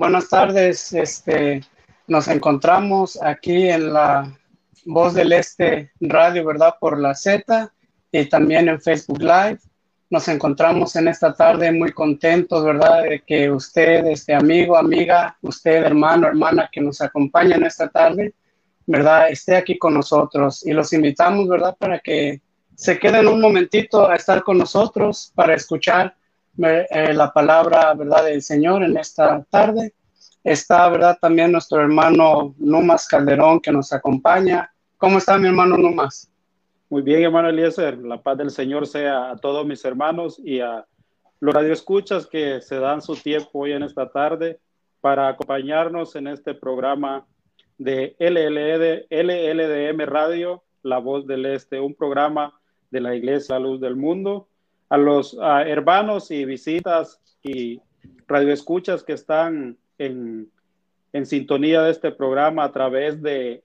Buenas tardes, este, nos encontramos aquí en la Voz del Este Radio, ¿verdad? Por la Z y también en Facebook Live. Nos encontramos en esta tarde muy contentos, ¿verdad? De que usted, este amigo, amiga, usted, hermano, hermana, que nos acompaña en esta tarde, ¿verdad? Esté aquí con nosotros y los invitamos, ¿verdad? Para que se queden un momentito a estar con nosotros para escuchar eh, la palabra, ¿verdad? Del Señor en esta tarde. Está, ¿verdad? También nuestro hermano Numas Calderón que nos acompaña. ¿Cómo está mi hermano Numas? Muy bien, hermano Eliezer. La paz del Señor sea a todos mis hermanos y a los radioescuchas que se dan su tiempo hoy en esta tarde para acompañarnos en este programa de LLD, LLDM Radio, La Voz del Este, un programa de la Iglesia Luz del Mundo a los hermanos y visitas y radioescuchas que están en, sintonía de este programa a través de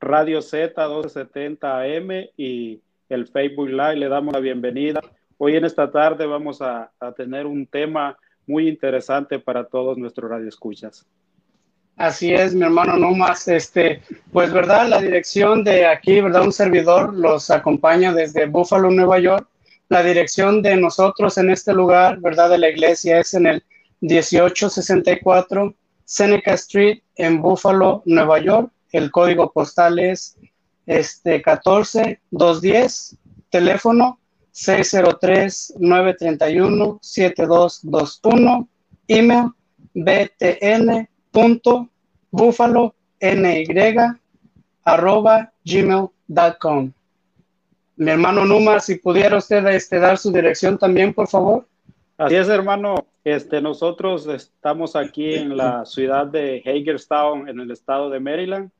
Radio Z 1270 AM y el Facebook Live. Le damos la bienvenida. Hoy en esta tarde vamos a, a tener un tema muy interesante para todos nuestros radioescuchas. Así es, mi hermano, no más, este, pues verdad, la dirección de aquí, verdad, un servidor los acompaña desde Buffalo, Nueva York, la dirección de nosotros en este lugar, ¿verdad? De la iglesia es en el 1864 Seneca Street en Buffalo, Nueva York. El código postal es este 14210, teléfono 603-931-7221, email btn.buffalo.ny arroba gmail.com. Mi hermano Numa, si pudiera usted este, dar su dirección también, por favor. Así es, hermano. Este, nosotros estamos aquí en la ciudad de Hagerstown, en el estado de Maryland,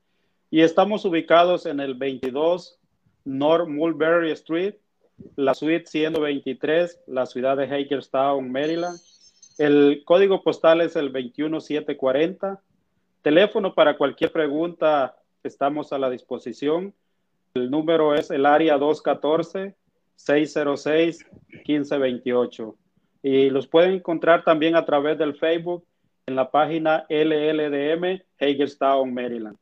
y estamos ubicados en el 22 North Mulberry Street, la suite 123, la ciudad de Hagerstown, Maryland. El código postal es el 21740. Teléfono para cualquier pregunta, estamos a la disposición. El número es el área 214-606-1528. Y los pueden encontrar también a través del Facebook en la página LLDM Hagerstown, Maryland.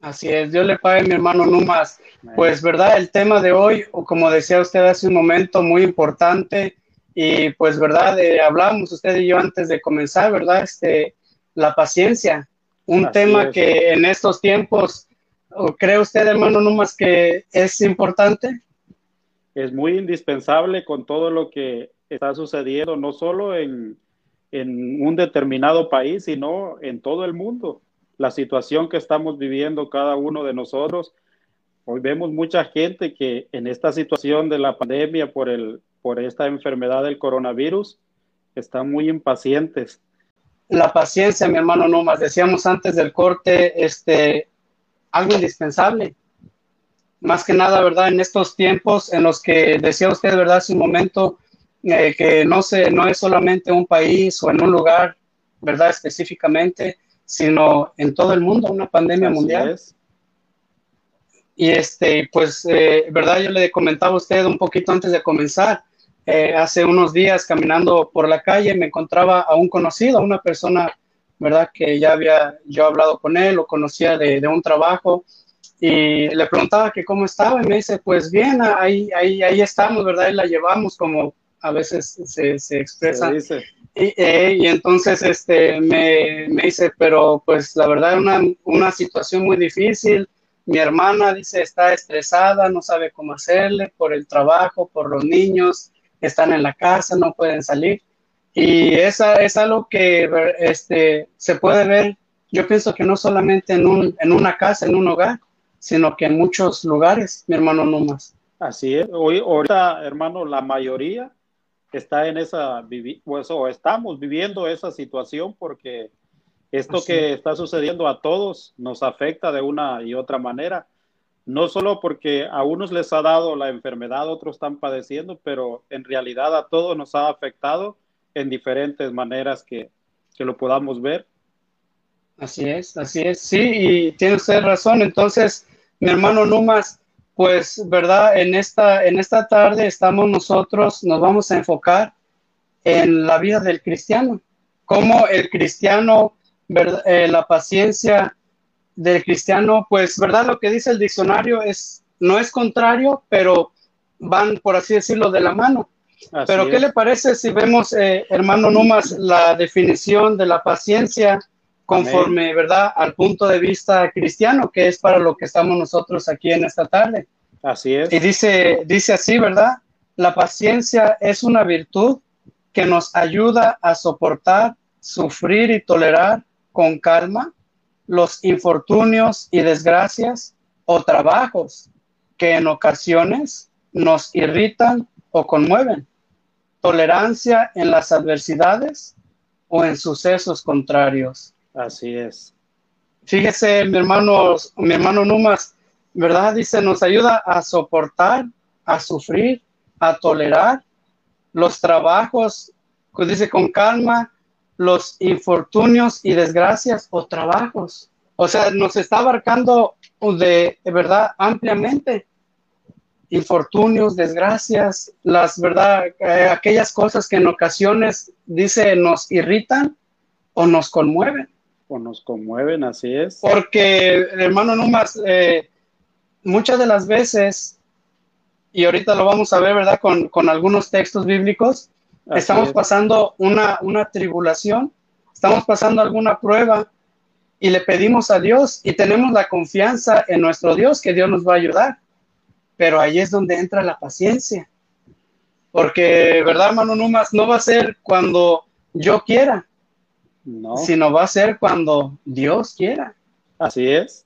Así es, Dios le pague mi hermano Numas. Pues verdad, el tema de hoy, como decía usted hace un momento, muy importante. Y pues verdad, eh, hablamos usted y yo antes de comenzar, ¿verdad? Este, la paciencia, un tema que en estos tiempos cree usted, hermano, no más que es importante? Es muy indispensable con todo lo que está sucediendo, no solo en, en un determinado país, sino en todo el mundo. La situación que estamos viviendo cada uno de nosotros. Hoy vemos mucha gente que en esta situación de la pandemia por, el, por esta enfermedad del coronavirus están muy impacientes. La paciencia, mi hermano no más Decíamos antes del corte, este, algo indispensable. Más que nada, ¿verdad? En estos tiempos en los que decía usted, ¿verdad? Hace un momento eh, que no, se, no es solamente un país o en un lugar, ¿verdad? Específicamente, sino en todo el mundo, una pandemia mundial. Y este, pues, eh, ¿verdad? Yo le comentaba a usted un poquito antes de comenzar. Eh, hace unos días caminando por la calle me encontraba a un conocido, a una persona ¿verdad? Que ya había yo hablado con él, lo conocía de, de un trabajo y le preguntaba que cómo estaba y me dice, pues bien, ahí, ahí, ahí estamos, ¿verdad? Y la llevamos como a veces se, se expresa. Y, eh, y, entonces este, me, me, dice, pero pues la verdad una, una situación muy difícil. Mi hermana dice, está estresada, no sabe cómo hacerle por el trabajo, por los niños, están en la casa, no pueden salir. Y esa es algo que este, se puede ver, yo pienso que no solamente en, un, en una casa, en un hogar, sino que en muchos lugares, mi hermano, no más. Así es. Hoy, ahorita, hermano, la mayoría está en esa, pues, o estamos viviendo esa situación porque esto que está sucediendo a todos nos afecta de una y otra manera. No solo porque a unos les ha dado la enfermedad, otros están padeciendo, pero en realidad a todos nos ha afectado en diferentes maneras que, que lo podamos ver. Así es, así es. Sí, y tiene usted razón. Entonces, mi hermano Numas, pues, ¿verdad? En esta, en esta tarde estamos nosotros, nos vamos a enfocar en la vida del cristiano, cómo el cristiano, eh, la paciencia del cristiano, pues, ¿verdad? Lo que dice el diccionario es, no es contrario, pero van, por así decirlo, de la mano. Pero, ¿qué le parece si vemos, eh, hermano Numas, la definición de la paciencia? conforme, ¿verdad?, al punto de vista cristiano, que es para lo que estamos nosotros aquí en esta tarde. Así es. Y dice, dice así, ¿verdad? La paciencia es una virtud que nos ayuda a soportar, sufrir y tolerar con calma los infortunios y desgracias o trabajos que en ocasiones nos irritan o conmueven. Tolerancia en las adversidades o en sucesos contrarios. Así es. Fíjese, mi hermano, mi hermano Numas, ¿verdad? Dice, nos ayuda a soportar, a sufrir, a tolerar los trabajos, pues dice con calma, los infortunios y desgracias o trabajos. O sea, nos está abarcando de, verdad ampliamente infortunios, desgracias, las verdad, eh, aquellas cosas que en ocasiones dice nos irritan o nos conmueven o nos conmueven, así es. Porque, hermano Numas, eh, muchas de las veces, y ahorita lo vamos a ver, ¿verdad? Con, algunos textos bíblicos, estamos pasando una, una tribulación, estamos pasando alguna prueba y le pedimos a Dios y tenemos la confianza en nuestro Dios que Dios nos va a ayudar. Pero ahí es donde entra la paciencia. Porque, ¿verdad, hermano Numas? No va a ser cuando yo quiera, no. Sino va a ser cuando Dios quiera. Así es.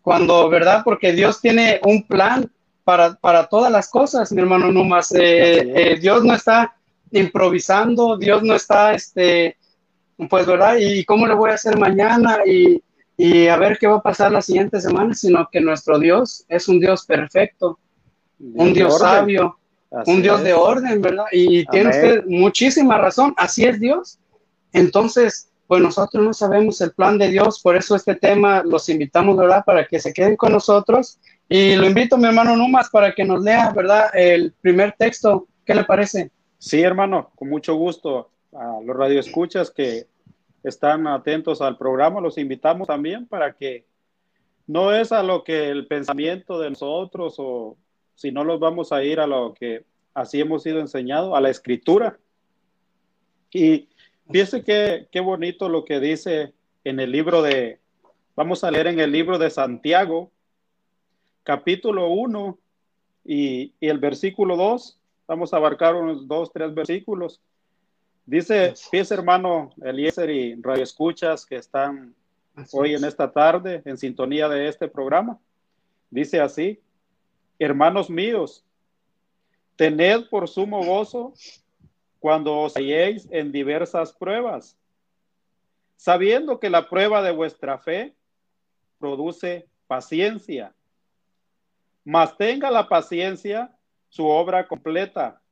Cuando, ¿verdad? Porque Dios tiene un plan para, para todas las cosas, mi hermano Numas. Eh, eh, Dios no está improvisando, Dios no está, este, pues, ¿verdad? ¿Y cómo le voy a hacer mañana? Y, y a ver qué va a pasar la siguiente semana, sino que nuestro Dios es un Dios perfecto, un Dios sabio, un Dios de orden, ¿verdad? Y tiene usted muchísima razón, así es Dios. Entonces, pues nosotros no sabemos el plan de Dios, por eso este tema los invitamos, ¿verdad? Para que se queden con nosotros. Y lo invito, mi hermano Numas, para que nos lea, ¿verdad? El primer texto. ¿Qué le parece? Sí, hermano, con mucho gusto. A los radioescuchas que están atentos al programa, los invitamos también para que no es a lo que el pensamiento de nosotros o si no los vamos a ir a lo que así hemos sido enseñados, a la escritura. Y Fíjese qué, qué bonito lo que dice en el libro de, vamos a leer en el libro de Santiago, capítulo 1 y, el versículo 2. Vamos a abarcar unos dos, tres versículos. Dice, fíjese hermano Eliezer y Radio Escuchas que están hoy en esta tarde en sintonía de este programa. Dice así, hermanos míos, tened por sumo gozo cuando os halléis en diversas pruebas, sabiendo que la prueba de vuestra fe produce paciencia. Mas tenga la paciencia su obra completa,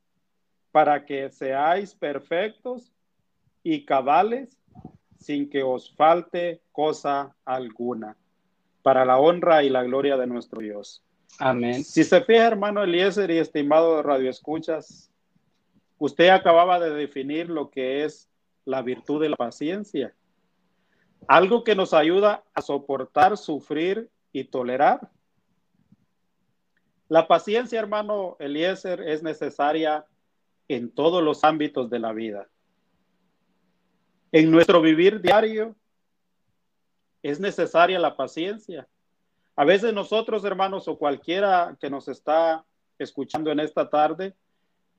para que seáis perfectos y cabales sin que os falte cosa alguna, para la honra y la gloria de nuestro Dios. Amén. Si se fija, hermano Eliezer y estimado Radio Escuchas, Usted acababa de definir lo que es la virtud de la paciencia. Algo que nos ayuda a soportar, sufrir y tolerar. La paciencia, hermano Eliezer, es necesaria en todos los ámbitos de la vida. En nuestro vivir diario es necesaria la paciencia. A veces nosotros, hermanos, o cualquiera que nos está escuchando en esta tarde,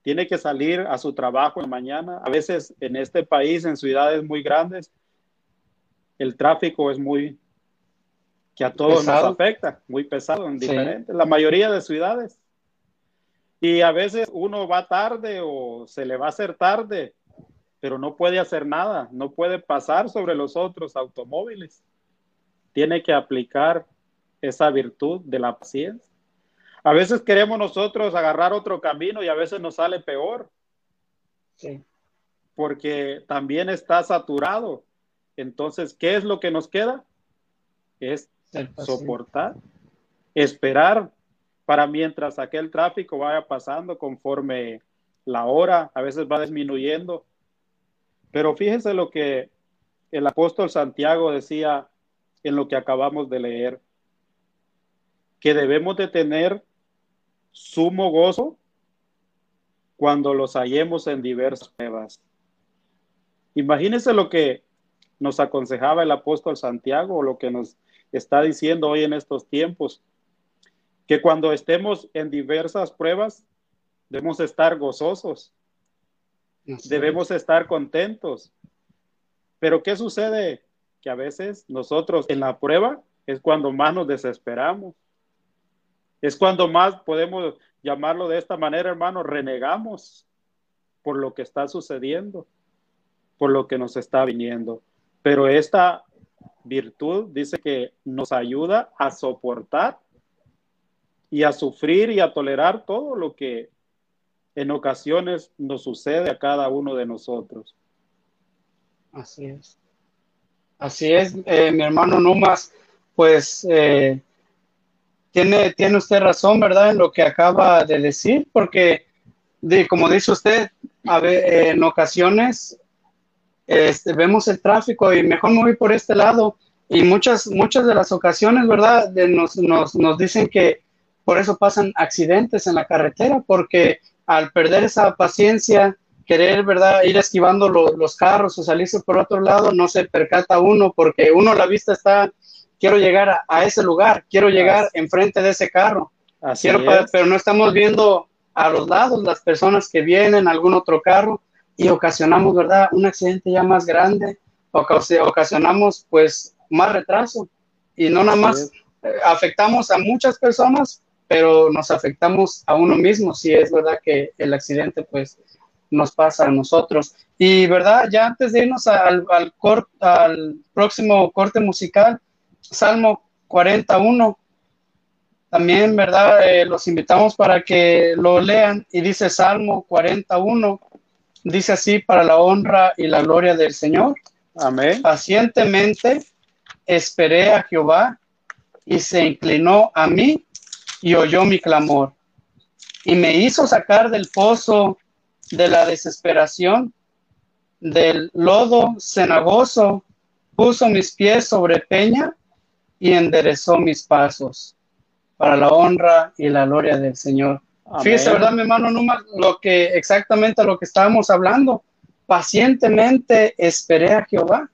tiene que salir a su trabajo en la mañana. A veces en este país, en ciudades muy grandes, el tráfico es muy, que a todos nos afecta, muy pesado en diferentes, la mayoría de ciudades. Y a veces uno va tarde o se le va a hacer tarde, pero no puede hacer nada, no puede pasar sobre los otros automóviles. Tiene que aplicar esa virtud de la paciencia. A veces queremos nosotros agarrar otro camino y a veces nos sale peor. Sí. Porque también está saturado. Entonces, ¿qué es lo que nos queda? Es soportar, esperar para mientras aquel tráfico vaya pasando conforme la hora, a veces va disminuyendo. Pero fíjense lo que el apóstol Santiago decía en lo que acabamos de leer, que debemos de tener sumo gozo cuando los hallemos en diversas pruebas. Imagínense lo que nos aconsejaba el apóstol Santiago lo que nos está diciendo hoy en estos tiempos que cuando estemos en diversas pruebas, debemos estar gozosos, debemos estar contentos. Pero ¿qué sucede? Que a veces nosotros en la prueba es cuando más nos desesperamos. Es cuando más podemos llamarlo de esta manera, hermano, renegamos por lo que está sucediendo, por lo que nos está viniendo. Pero esta virtud dice que nos ayuda a soportar y a sufrir y a tolerar todo lo que en ocasiones nos sucede a cada uno de nosotros. Así es. Así es, eh, mi hermano Numas, pues eh, tiene, tiene usted razón, ¿verdad? En lo que acaba de decir, porque como dice usted, a en ocasiones este, vemos el tráfico y mejor me voy por este lado. Y muchas, muchas de las ocasiones, ¿verdad? Nos, nos, nos dicen que por eso pasan accidentes en la carretera, porque al perder esa paciencia, querer, ¿verdad?, ir esquivando los carros o salirse por otro lado, no se percata uno, porque uno la vista está, quiero llegar a, ese lugar, quiero llegar enfrente de ese carro, quiero, pero no estamos viendo a los lados las personas que vienen, algún otro carro, y ocasionamos, ¿verdad?, un accidente ya más grande, ocasionamos pues más retraso, y no nada más eh, afectamos a muchas personas, pero nos afectamos a uno mismo, si es verdad que el accidente pues nos pasa a nosotros. Y verdad, ya antes de irnos al, al, al próximo corte musical, Salmo 41, también, ¿verdad? Eh, los invitamos para que lo lean y dice Salmo 41, dice así, para la honra y la gloria del Señor. Amén. Pacientemente esperé a Jehová y se inclinó a mí y oyó mi clamor y me hizo sacar del pozo de la desesperación, del lodo cenagoso, puso mis pies sobre peña y enderezó mis pasos para la honra y la gloria del Señor. Fíjese, ¿verdad, mi hermano Numa? Lo que exactamente lo que estábamos hablando. Pacientemente esperé a Jehová,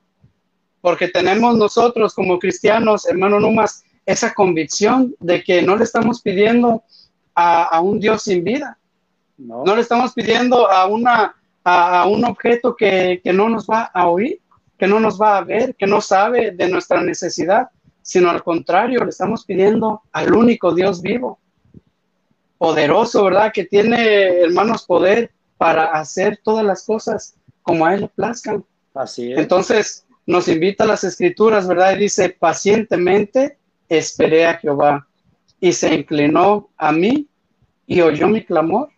porque tenemos nosotros como cristianos, hermano Numas, esa convicción de que no le estamos pidiendo a, un Dios sin vida. No. le estamos pidiendo a, una, a, un objeto que, que, no nos va a oír, que no nos va a ver, que no sabe de nuestra necesidad, sino al contrario, le estamos pidiendo al único Dios vivo, poderoso, ¿verdad? Que tiene, hermanos, poder para hacer todas las cosas como a Él le plazcan. Así es. Entonces, nos invita a las escrituras, ¿verdad? Y dice, pacientemente esperé a Jehová y se inclinó a mí y oyó mi clamor.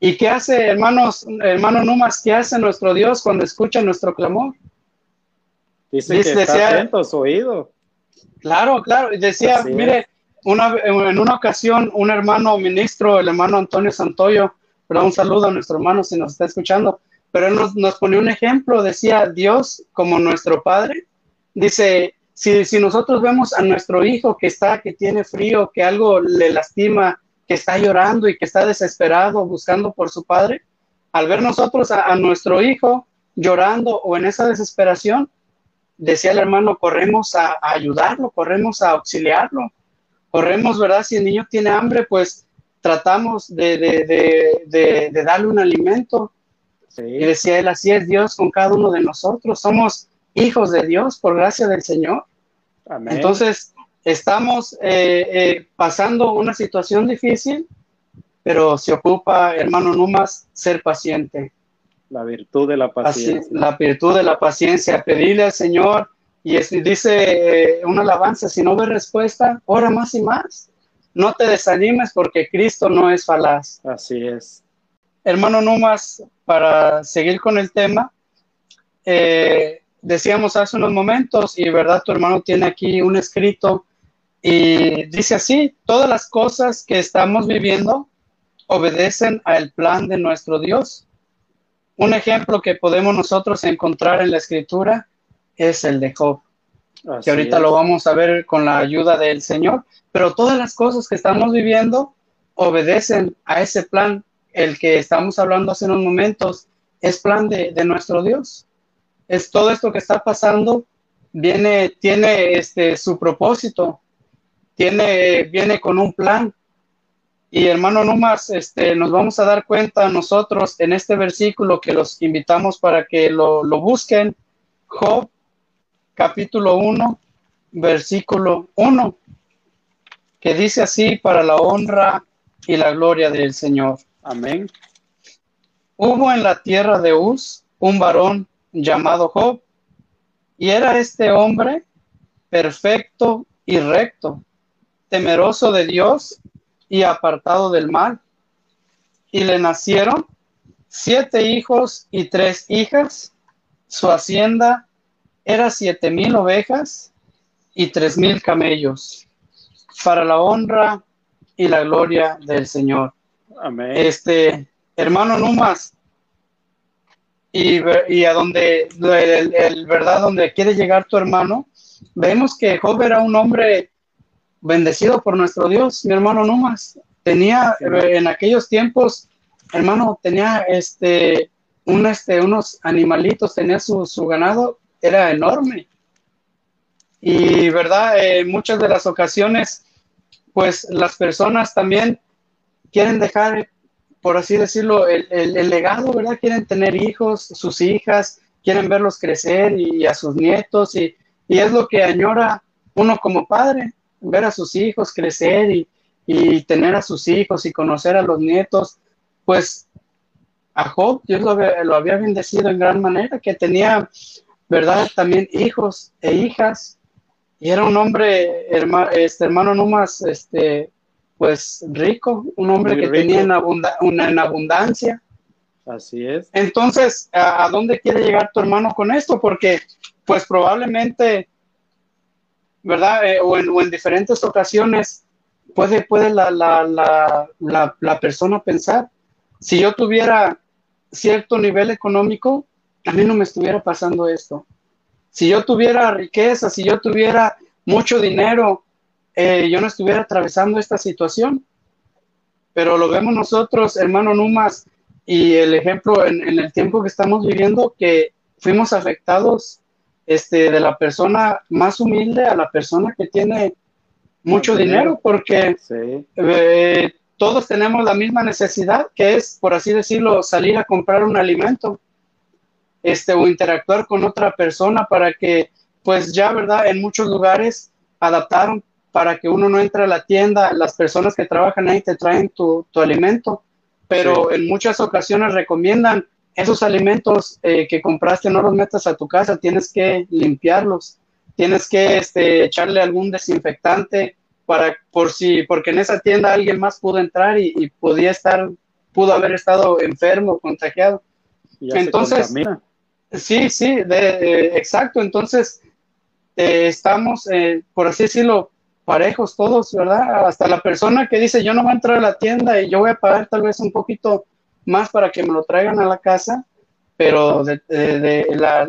¿Y qué hace, hermanos, hermano Numas, qué hace nuestro Dios cuando escucha nuestro clamor? Dice, que está atento a su oído. Claro, claro. Decía, mire, una, en una ocasión, un hermano ministro, el hermano Antonio Santoyo, pero un saludo a nuestro hermano si nos está escuchando, pero él nos, nos pone un ejemplo, decía Dios como nuestro Padre, dice, si, si nosotros vemos a nuestro hijo que está, que tiene frío, que algo le lastima, que está llorando y que está desesperado buscando por su padre, al ver nosotros a, nuestro hijo llorando o en esa desesperación, decía el hermano, corremos a, ayudarlo, corremos a auxiliarlo, corremos, ¿verdad? Si el niño tiene hambre, pues tratamos de, de, de, darle un alimento. Y decía él, así es Dios con cada uno de nosotros, somos hijos de Dios por gracia del Señor. Entonces, estamos eh, eh, pasando una situación difícil pero se ocupa, hermano Numas, ser paciente. La virtud de la paciencia. la virtud de la paciencia, pedirle al Señor y dice eh, una alabanza, si no ves respuesta, ora más y más. No te desanimes porque Cristo no es falaz. Así es. Hermano Numas, para seguir con el tema, eh, decíamos hace unos momentos, y verdad, tu hermano tiene aquí un escrito, y dice así, todas las cosas que estamos viviendo obedecen al plan de nuestro Dios. Un ejemplo que podemos nosotros encontrar en la escritura es el de Job, que ahorita lo vamos a ver con la ayuda del Señor, pero todas las cosas que estamos viviendo obedecen a ese plan, el que estamos hablando hace unos momentos, es plan de, de nuestro Dios. Es todo esto que está pasando, viene, tiene este, su propósito, tiene, viene con un plan. Y hermano Numas, este, nos vamos a dar cuenta nosotros en este versículo que los invitamos para que lo, lo busquen. Job capítulo 1, versículo 1, que dice así, para la honra y la gloria del Señor. Amén. Hubo en la tierra de Uz un varón llamado Job, y era este hombre perfecto y recto, temeroso de Dios y apartado del mal. Y le nacieron siete hijos y tres hijas. Su hacienda era siete mil ovejas y tres mil camellos para la honra y la gloria del Señor. Amén. Este, hermano Numas, y, y a donde, el, verdad, donde quiere llegar tu hermano, vemos que Job era un hombre bendecido por nuestro Dios, mi hermano Numas. Tenía en aquellos tiempos, hermano, tenía este, un, este, unos animalitos, tenía su, su ganado era enorme. Y, ¿verdad? En muchas de las ocasiones, pues las personas también quieren dejar, por así decirlo, el, legado, ¿verdad? Quieren tener hijos, sus hijas, quieren verlos crecer y a sus nietos, y, y es lo que añora uno como padre, ver a sus hijos crecer y, y tener a sus hijos y conocer a los nietos, pues a Job Dios lo lo había, bendecido en gran manera, que tenía ¿verdad? También hijos e hijas. Y era un hombre, este, hermano no más, este, pues rico, un hombre que tenía en, una, en abundancia. Así es. Entonces, ¿a, dónde quiere llegar tu hermano con esto? Porque, pues probablemente, ¿verdad? Eh, o, en, diferentes ocasiones puede, puede la, la, la, la persona pensar, si yo tuviera cierto nivel económico, a mí no me estuviera pasando esto. Si yo tuviera riqueza, si yo tuviera mucho dinero, eh, yo no estuviera atravesando esta situación. Pero lo vemos nosotros, hermano Numas, y el ejemplo en, el tiempo que estamos viviendo, que fuimos afectados este, de la persona más humilde a la persona que tiene mucho dinero, porque eh, todos tenemos la misma necesidad, que es, por así decirlo, salir a comprar un alimento este, o interactuar con otra persona para que, pues ya, ¿verdad? En muchos lugares adaptaron para que uno no entre a la tienda, las personas que trabajan ahí te traen tu, alimento, pero en muchas ocasiones recomiendan esos alimentos eh, que compraste, no los metas a tu casa, tienes que limpiarlos, tienes que este, echarle algún desinfectante para, por si, porque en esa tienda alguien más pudo entrar y, y podía estar, pudo haber estado enfermo, contagiado. Entonces, Sí, sí, de, exacto. Entonces, eh, estamos, eh, por así decirlo, parejos todos, ¿verdad? Hasta la persona que dice, yo no voy a entrar a la tienda y yo voy a pagar tal vez un poquito más para que me lo traigan a la casa, pero de,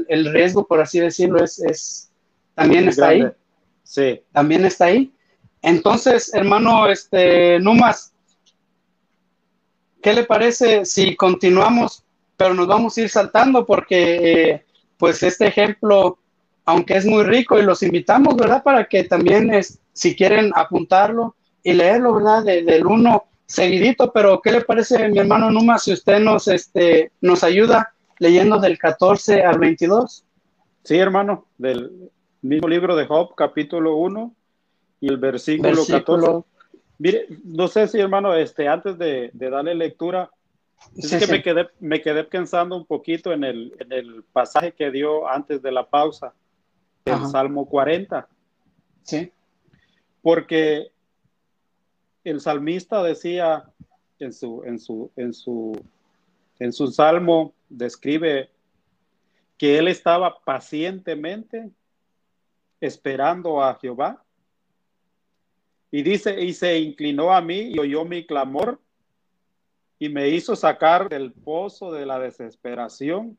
el riesgo, por así decirlo, es, es también está ahí. Sí. También está ahí. Entonces, hermano, este, Numas, ¿qué le parece si continuamos pero nos vamos a ir saltando porque eh, pues este ejemplo, aunque es muy rico y los invitamos, ¿verdad? Para que también es, si quieren apuntarlo y leerlo, ¿verdad? del uno seguidito, pero ¿qué le parece mi hermano Numa si usted nos, este, nos ayuda leyendo del 14 al 22? Sí, hermano, del mismo libro de Job, capítulo 1 y el versículo, 14. Mire, no sé si hermano, este, antes de, darle lectura, es que Me, quedé, me quedé pensando un poquito en el, en el pasaje que dio antes de la pausa, el Salmo 40. Sí. Porque el salmista decía en su, en su, en su, en su salmo, describe que él estaba pacientemente esperando a Jehová. Y dice, y se inclinó a mí y oyó mi clamor y me hizo sacar del pozo de la desesperación,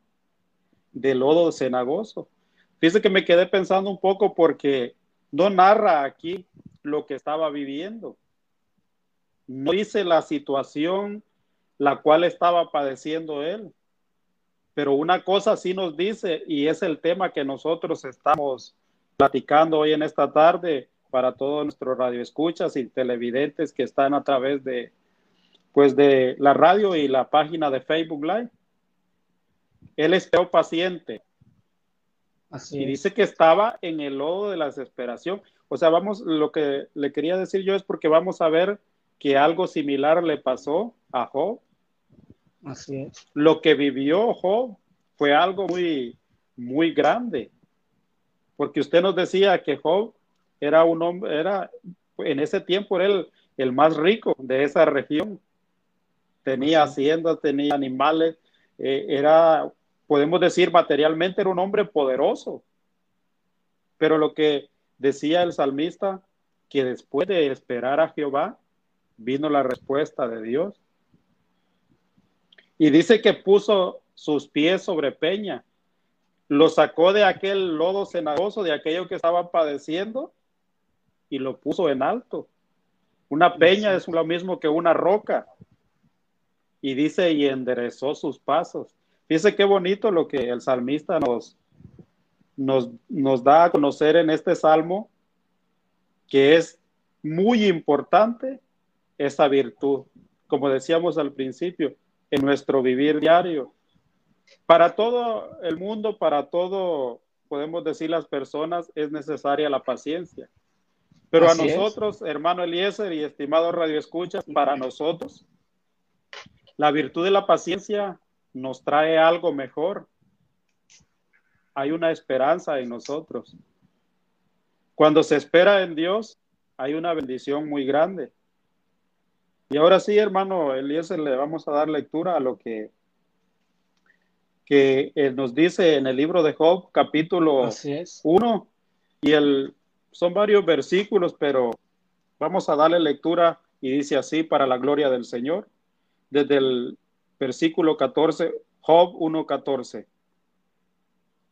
del lodo cenagoso. Fíjese que me quedé pensando un poco porque no narra aquí lo que estaba viviendo. No dice la situación la cual estaba padeciendo él. Pero una cosa sí nos dice, y es el tema que nosotros estamos platicando hoy en esta tarde para todos nuestros radioescuchas y televidentes que están a través de, pues de la radio y la página de Facebook Live. Él esperó paciente. Así y dice que estaba en el lodo de la desesperación. O sea, vamos, lo que le quería decir yo es porque vamos a ver que algo similar le pasó a Job. Así es. Lo que vivió Job fue algo muy, muy grande. Porque usted nos decía que Job era un hombre, era, en ese tiempo era el, el más rico de esa región. Tenía haciendas, tenía animales, eh, era, podemos decir materialmente, era un hombre poderoso. Pero lo que decía el salmista, que después de esperar a Jehová, vino la respuesta de Dios. Y dice que puso sus pies sobre peña, lo sacó de aquel lodo cenagoso, de aquello que estaba padeciendo, y lo puso en alto. Una peña es lo mismo que una roca. Y dice, y enderezó sus pasos. Fíjese qué bonito lo que el salmista nos, nos, nos da a conocer en este salmo, que es muy importante esa virtud, como decíamos al principio, en nuestro vivir diario. Para todo el mundo, para todo, podemos decir las personas, es necesaria la paciencia. Pero a nosotros, hermano Eliezer y estimado Radio Escuchas, para nosotros, la virtud de la paciencia nos trae algo mejor. Hay una esperanza en nosotros. Cuando se espera en Dios, hay una bendición muy grande. Y ahora sí, hermano Eliezer, le vamos a dar lectura a lo que, que nos dice en el libro de Job, capítulo 1. Y el, son varios versículos, pero vamos a darle lectura y dice así para la gloria del Señor. Desde el versículo 14, Job 1.14.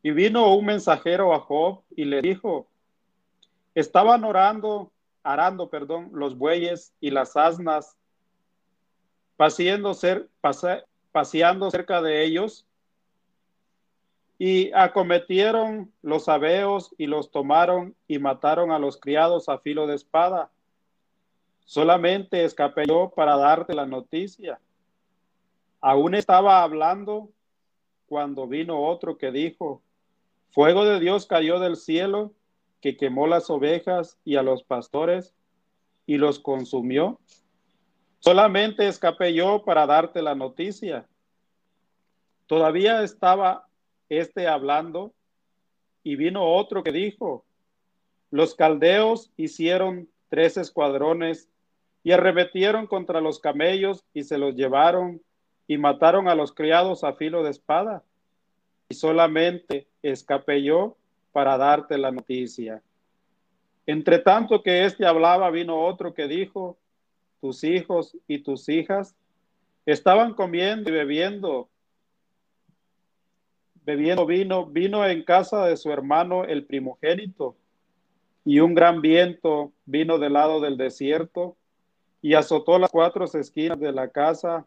Y vino un mensajero a Job y le dijo, estaban orando, arando, perdón, los bueyes y las asnas paseando, paseando cerca de ellos, y acometieron los abeos y los tomaron y mataron a los criados a filo de espada. Solamente escapé yo para darte la noticia. Aún estaba hablando cuando vino otro que dijo, fuego de Dios cayó del cielo que quemó las ovejas y a los pastores y los consumió. Solamente escapé yo para darte la noticia. Todavía estaba este hablando y vino otro que dijo, los caldeos hicieron tres escuadrones y arremetieron contra los camellos y se los llevaron y mataron a los criados a filo de espada. Y solamente escapé yo para darte la noticia. Entre tanto que éste hablaba, vino otro que dijo, tus hijos y tus hijas estaban comiendo y bebiendo, bebiendo vino, vino en casa de su hermano el primogénito, y un gran viento vino del lado del desierto y azotó las cuatro esquinas de la casa,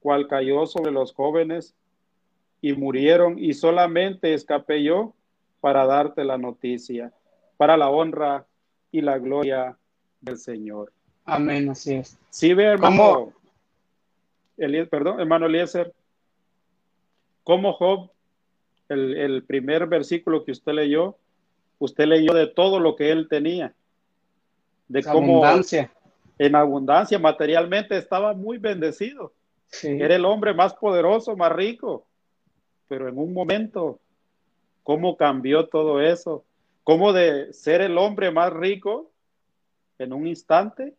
cual cayó sobre los jóvenes y murieron, y solamente escapé yo para darte la noticia, para la honra y la gloria del Señor. Amén, así es. Sí, ve, hermano. perdón, hermano Eliezer. Como Job, el, primer versículo que usted leyó, usted leyó de todo lo que él tenía. De cómo, en abundancia, materialmente estaba muy bendecido. Era el hombre más poderoso, más rico. Pero en un momento, ¿cómo cambió todo eso? ¿Cómo de ser el hombre más rico, en un instante,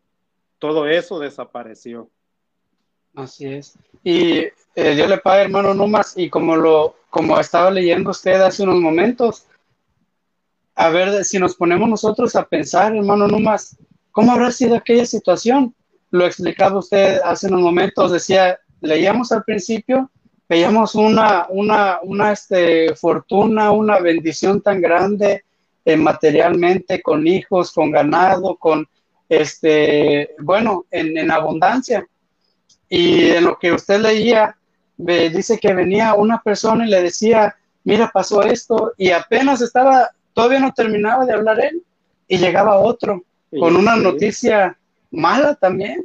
todo eso desapareció? Así es. Y eh, Dios le pague, hermano Numas, y como lo, como estaba leyendo usted hace unos momentos, a ver si nos ponemos nosotros a pensar, hermano Numas, ¿cómo habrá sido aquella situación? Lo explicaba usted hace unos momentos, decía, leíamos al principio, veíamos una, una, una este, fortuna, una bendición tan grande eh, materialmente, con hijos, con ganado, con, este, bueno, en, en abundancia. Y en lo que usted leía, dice que venía una persona y le decía, mira, pasó esto, y apenas estaba, todavía no terminaba de hablar él, y llegaba otro con una noticia mala también.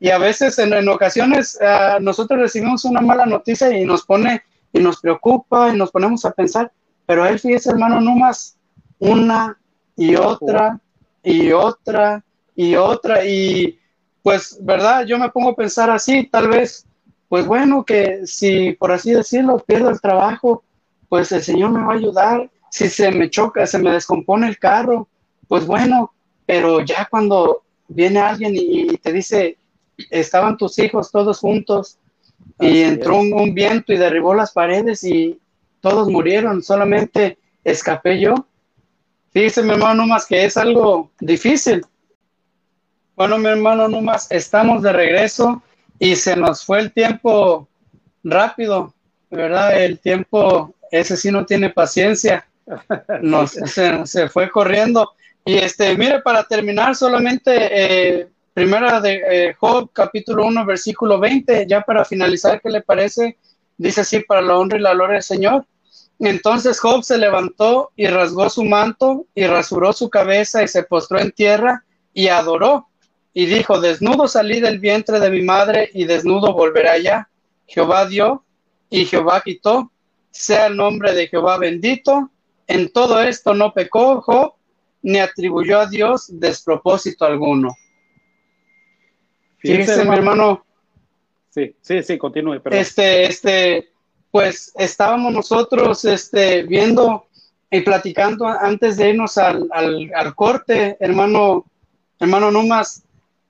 Y a veces, en, ocasiones, ah, nosotros recibimos una mala noticia y nos pone, y nos preocupa, y nos ponemos a pensar, pero él, fíjese, hermano, no más una y otra, y otra, y otra, y pues, ¿verdad? Yo me pongo a pensar así, tal vez, pues bueno, que si por así decirlo pierdo el trabajo, pues el Señor me va a ayudar. Si se me choca, se me descompone el carro, pues bueno, pero ya cuando viene alguien y, te dice, estaban tus hijos todos juntos y entró un, viento y derribó las paredes y todos murieron, solamente escapé yo. Fíjese, mi hermano, más que es algo difícil, bueno, mi hermano, nomás estamos de regreso y se nos fue el tiempo rápido, ¿verdad? El tiempo, ese sí no tiene paciencia, nos, se, fue corriendo. Y este, mire, para terminar, solamente eh, primera de eh, Job, capítulo 1, versículo 20, ya para finalizar, ¿qué le parece? Dice así, para la honra y la gloria del Señor. Entonces Job se levantó y rasgó su manto y rasuró su cabeza y se postró en tierra y adoró y dijo, desnudo salí del vientre de mi madre y desnudo volveré allá. Jehová dio y Jehová quitó. Sea el nombre de Jehová bendito. En todo esto no pecó Job, ni atribuyó a Dios despropósito alguno. Fíjese, mi hermano. Sí, sí, sí, continúe. Este, este, pues estábamos nosotros este, viendo y platicando antes de irnos al, al, al corte, hermano, hermano Numas,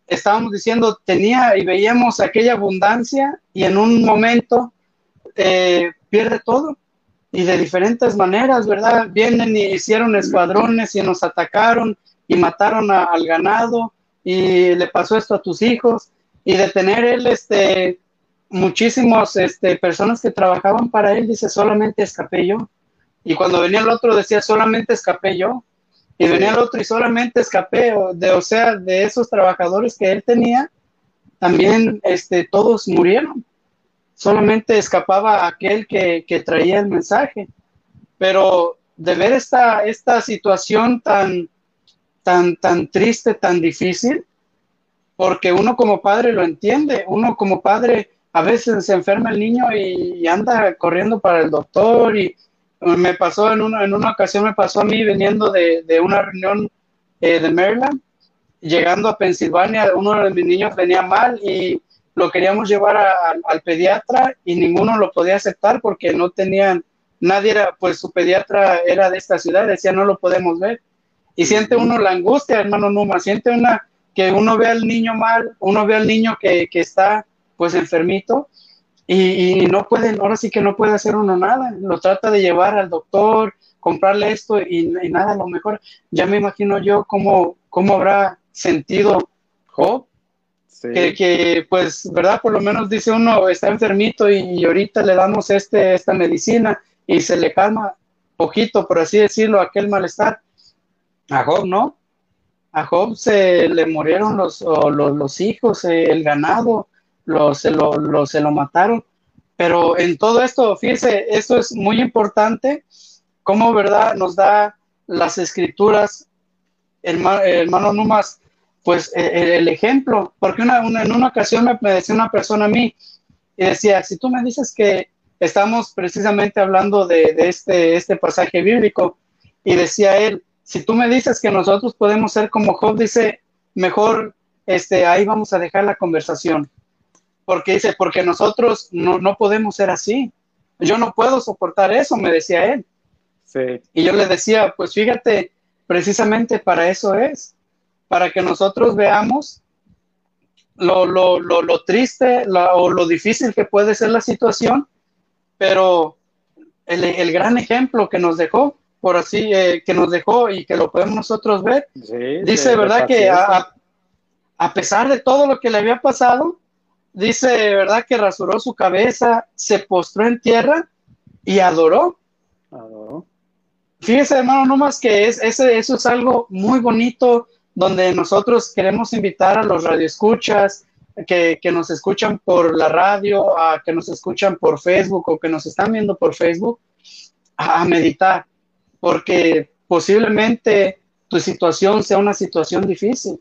estábamos diciendo, tenía y veíamos aquella abundancia y en un momento eh, pierde todo y de diferentes maneras, ¿verdad? Vienen y hicieron escuadrones y nos atacaron y mataron al ganado y le pasó esto a tus hijos y de tener él, este, muchísimos, este, personas que trabajaban para él, dice, solamente escapé yo. Y cuando venía el otro decía, solamente escapé yo y venía el otro y solamente escapé, de, o sea, de esos trabajadores que él tenía, también este, todos murieron. Solamente escapaba aquel que, que traía el mensaje. Pero de ver esta, esta situación tan, tan, tan triste, tan difícil, porque uno como padre lo entiende, uno como padre a veces se enferma el niño y, anda corriendo para el doctor y, me pasó en una, en una ocasión, me pasó a mí veniendo de, de una reunión eh, de Maryland, llegando a Pensilvania, uno de mis niños venía mal y lo queríamos llevar al pediatra y ninguno lo podía aceptar porque no tenían, nadie era, pues su pediatra era de esta ciudad, decía no lo podemos ver. Y siente uno la angustia, hermano Numa, siente una que uno ve al niño mal, uno ve al niño que, que está pues enfermito y, no pueden, ahora sí que no puede hacer uno nada, lo trata de llevar al doctor, comprarle esto y, nada, lo mejor. Ya me imagino yo cómo, cómo habrá sentido Job, que, pues, ¿verdad? Por lo menos dice uno, está enfermito y, ahorita le damos este, esta medicina y se le calma poquito, por así decirlo, aquel malestar. A Job, ¿no? A Job se le murieron los, los, los hijos, eh, el ganado, lo, se, lo, se lo mataron. Pero en todo esto, fíjese, esto es muy importante, como verdad nos da las escrituras, hermano, hermano Numas, pues e, e, el, ejemplo, porque una, en una ocasión me, decía una persona a mí y decía, si tú me dices que estamos precisamente hablando de, de, este, este pasaje bíblico, y decía él, si tú me dices que nosotros podemos ser como Job, dice, mejor este, ahí vamos a dejar la conversación. Porque dice, porque nosotros no, no podemos ser así. Yo no puedo soportar eso, me decía él. Sí. Y yo le decía, pues fíjate, precisamente para eso es, para que nosotros veamos lo, lo, lo, lo triste o lo difícil que puede ser la situación, pero el, el gran ejemplo que nos dejó, por así, eh, que nos dejó y que lo podemos nosotros ver, Sí, dice, ¿verdad? Que a, a- a pesar de todo lo que le había pasado, dice, ¿verdad? Que rasuró su cabeza, se postró en tierra y adoró. Adoró. Fíjese, hermano, nomás que es, ese, eso es algo muy bonito donde nosotros queremos invitar a los radioescuchas que, que nos escuchan por la radio, a que nos escuchan por Facebook o que nos están viendo por Facebook, a, meditar, porque posiblemente tu situación sea una situación difícil.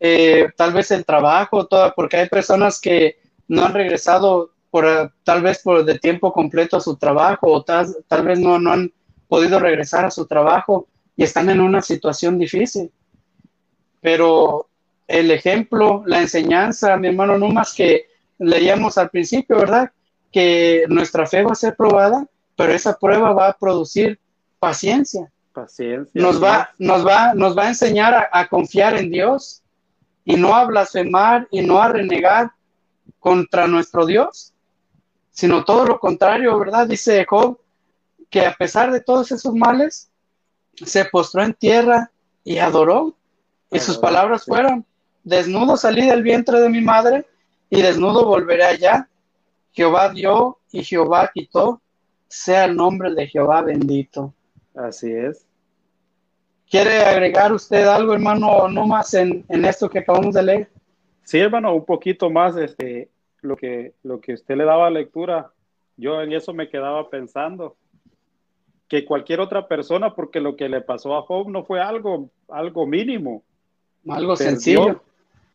Eh, tal vez el trabajo, toda, porque hay personas que no han regresado por, eh, tal vez por de tiempo completo a su trabajo o tal, tal vez no, no han podido regresar a su trabajo y están en una situación difícil. Pero el ejemplo, la enseñanza, mi hermano, no más que leíamos al principio, ¿verdad? Que nuestra fe va a ser probada, pero esa prueba va a producir paciencia. Paciencia. Nos va, nos va, nos va a enseñar a, a confiar en Dios y no a blasfemar y no a renegar contra nuestro Dios, sino todo lo contrario, ¿verdad? Dice Job que a pesar de todos esos males, se postró en tierra y adoró. Y sus palabras fueron, desnudo salí del vientre de mi madre y desnudo volveré allá. Jehová dio y Jehová quitó, sea el nombre de Jehová bendito. Así es. ¿Quiere agregar usted algo, hermano, no más en, en esto que acabamos de leer? Sí, hermano, un poquito más, este, lo que, lo que usted le daba lectura, yo en eso me quedaba pensando, que cualquier otra persona, porque lo que le pasó a Job no fue algo, algo mínimo, Algo Perdió. sencillo.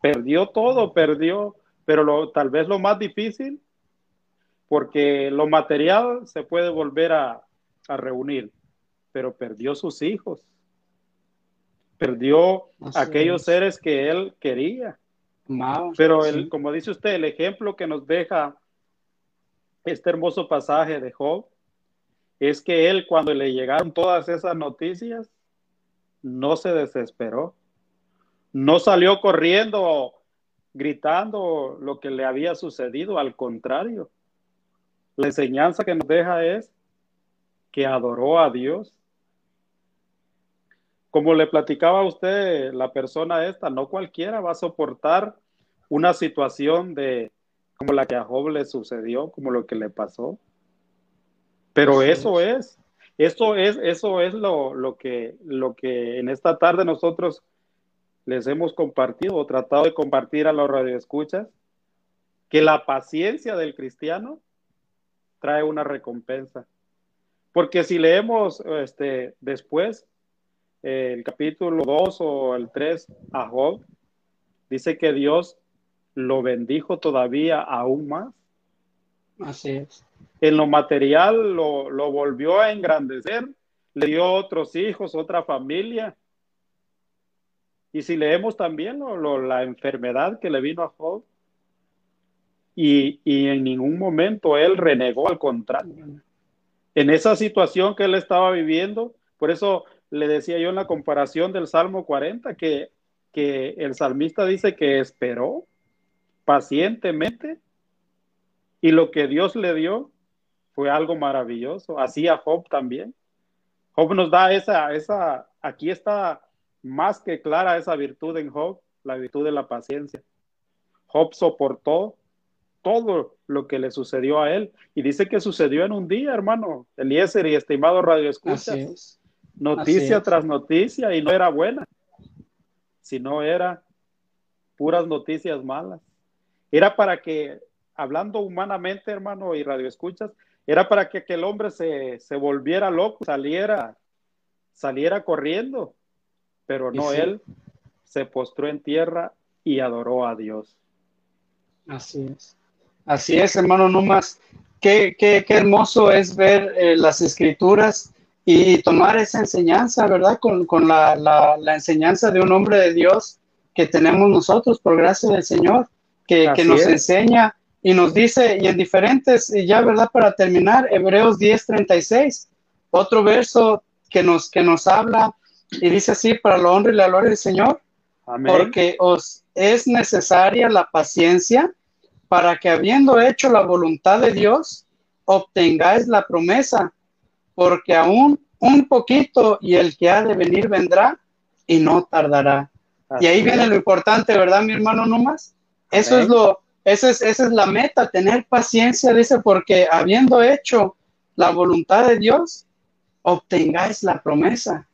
perdió todo, perdió, pero lo, tal vez lo más difícil, porque lo material se puede volver a, a reunir, pero perdió sus hijos, perdió Así aquellos es. seres que él quería. Pero sí. el, como dice usted, el ejemplo que nos deja este hermoso pasaje de Job es que él cuando le llegaron todas esas noticias no se desesperó, no salió corriendo gritando lo que le había sucedido, al contrario, la enseñanza que nos deja es que adoró a Dios. Como le platicaba a usted, la persona esta, no cualquiera va a soportar una situación de como la que a Job le sucedió, como lo que le pasó. Pero eso es, eso es, eso es lo, lo, que, lo que en esta tarde nosotros les hemos compartido o tratado de compartir a los radioescuchas, que la paciencia del cristiano trae una recompensa. Porque si leemos este, después eh, el capítulo 2 o el 3 a Job, dice que Dios lo bendijo todavía aún más. Así es. En lo material lo, lo volvió a engrandecer, le dio otros hijos, otra familia. Y si leemos también lo, lo, la enfermedad que le vino a Job, y, y, en ningún momento él renegó, al contrario. En esa situación que él estaba viviendo, por eso le decía yo en la comparación del Salmo 40, que, que el salmista dice que esperó pacientemente y lo que Dios le dio fue algo maravilloso. Así a Job también. Job nos da esa, esa, aquí está más que clara esa virtud en Job, la virtud de la paciencia. Job soportó todo lo que le sucedió a él. Y dice que sucedió en un día, hermano. Eliezer y estimado Radio Escuchas. Así es. Noticia es. tras noticia y no era buena, sino era puras noticias malas. Era para que, hablando humanamente, hermano, y Radio Escuchas, era para que aquel hombre se, se volviera loco, saliera, saliera corriendo. Pero no, sí. él se postró en tierra y adoró a Dios. Así es. Así es, hermano, no más. Qué, qué, qué hermoso es ver eh, las escrituras y tomar esa enseñanza, ¿verdad? Con, con la, la, la, enseñanza de un hombre de Dios que tenemos nosotros por gracia del Señor, que, que nos enseña y nos dice, y en diferentes, y ya verdad, para terminar, Hebreos 10:36, otro verso que nos, que nos habla y dice así, para la honra y la gloria del Señor, porque os es necesaria la paciencia para que habiendo hecho la voluntad de Dios, obtengáis la promesa, porque aún un poquito y el que ha de venir vendrá y no tardará. y ahí viene lo importante, ¿verdad, mi hermano Nomás? Eso es lo, esa es, esa es la meta, tener paciencia, dice, porque habiendo hecho la voluntad de Dios, obtengáis la promesa.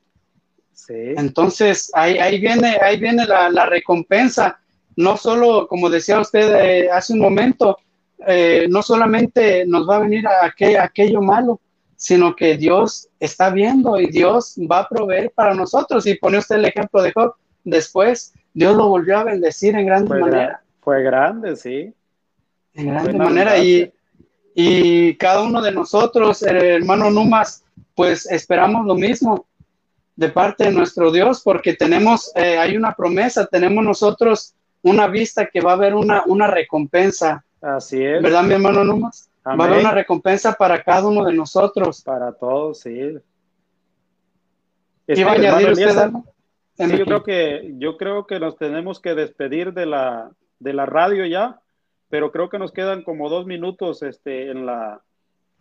Sí. Entonces, ahí, ahí viene, ahí viene la, recompensa. No solo, como decía usted eh, hace un momento, eh, no solamente nos va a venir a aquello malo, sino que Dios está viendo y Dios va a proveer para nosotros. Y pone usted el ejemplo de Job, después Dios lo volvió a bendecir en gran manera. fue grande, sí. En grande manera. Y, y, cada uno de nosotros, hermano Numas, pues esperamos lo mismo de parte de nuestro Dios, porque tenemos, eh, hay una promesa, tenemos nosotros una vista que va a haber una, una recompensa. Así es. ¿Verdad, mi hermano Numas? Va a haber una recompensa para cada uno de nosotros. Para todos, sí. ¿Iba a añadir usted algo? Sí, yo creo que yo creo que nos tenemos que despedir de la de la radio ya, pero creo que nos quedan como dos minutos este en la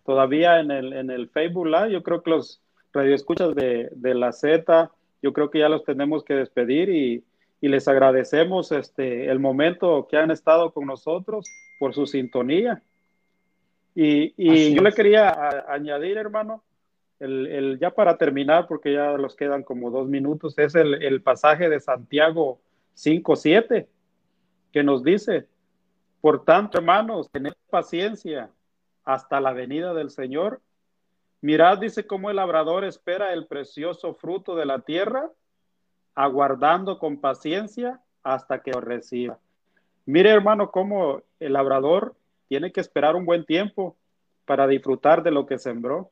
todavía en el en el Facebook Live. Yo creo que los radioescuchas de, de la Z, yo creo que ya los tenemos que despedir y, y les agradecemos este el momento que han estado con nosotros por su sintonía. Y, yo le quería añadir, hermano, el, ya para terminar, porque ya los quedan como dos minutos, es el, pasaje de Santiago 5.7, que nos dice, por tanto, hermanos, tened paciencia hasta la venida del Señor. Mirad, dice, cómo el labrador espera el precioso fruto de la tierra, aguardando con paciencia hasta que lo reciba. Mire, hermano, cómo el labrador tiene que esperar un buen tiempo para disfrutar de lo que sembró.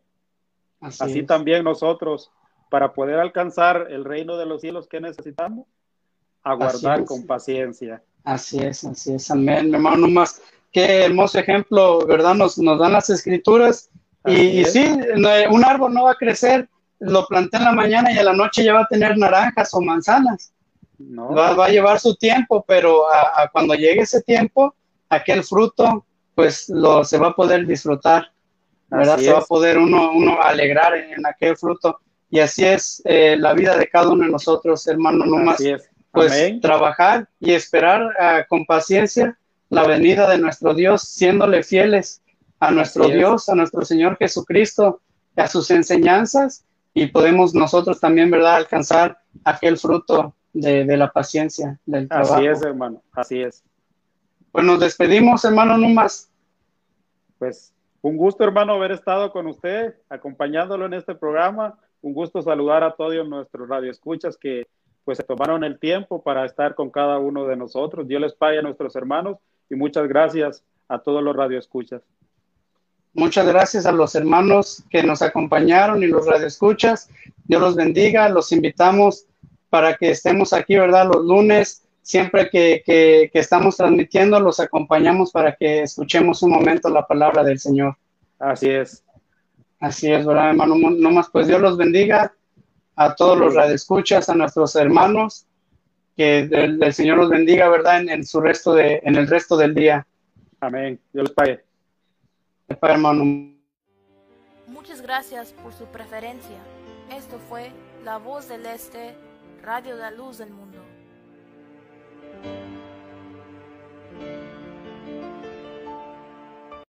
Así, también nosotros, para poder alcanzar el reino de los cielos que necesitamos, aguardar con paciencia. Así es, así es, amén, hermano, más qué hermoso ejemplo, ¿verdad? Nos, nos dan las escrituras y, sí, un árbol no va a crecer, lo planté en la mañana y a la noche ya va a tener naranjas o manzanas. No. Va, a llevar su tiempo, pero cuando llegue ese tiempo, aquel fruto pues lo, se va a poder disfrutar, ¿verdad? se va a poder uno, uno alegrar en, aquel fruto. Y así es eh, la vida de cada uno de nosotros, hermano, no más. Pues trabajar y esperar ah, con paciencia la venida de nuestro Dios, siéndole fieles a nuestro Dios, a nuestro Señor Jesucristo, a sus enseñanzas, y podemos nosotros también, ¿verdad?, alcanzar aquel fruto de, de la paciencia, del trabajo. Así es, hermano, así es. Pues nos despedimos, hermano Numas. Pues un gusto, hermano, haber estado con usted, acompañándolo en este programa. Un gusto saludar a todos nuestros radioescuchas que pues se tomaron el tiempo para estar con cada uno de nosotros. Dios les pague a nuestros hermanos y muchas gracias a todos los radioescuchas. Muchas gracias a los hermanos que nos acompañaron y los radioescuchas. Dios los bendiga. Los invitamos para que estemos aquí, ¿verdad? Los lunes siempre que, estamos transmitiendo, los acompañamos para que escuchemos un momento la palabra del Señor. Así es. Así es, ¿verdad, hermano? No más, pues Dios los bendiga a todos los radioescuchas, a nuestros hermanos, que el, Señor los bendiga, ¿verdad? En, su resto de, en el resto del día. Amén. Dios los pague. Muchas gracias por su preferencia. Esto fue La Voz del Este, Radio de la Luz del Mundo.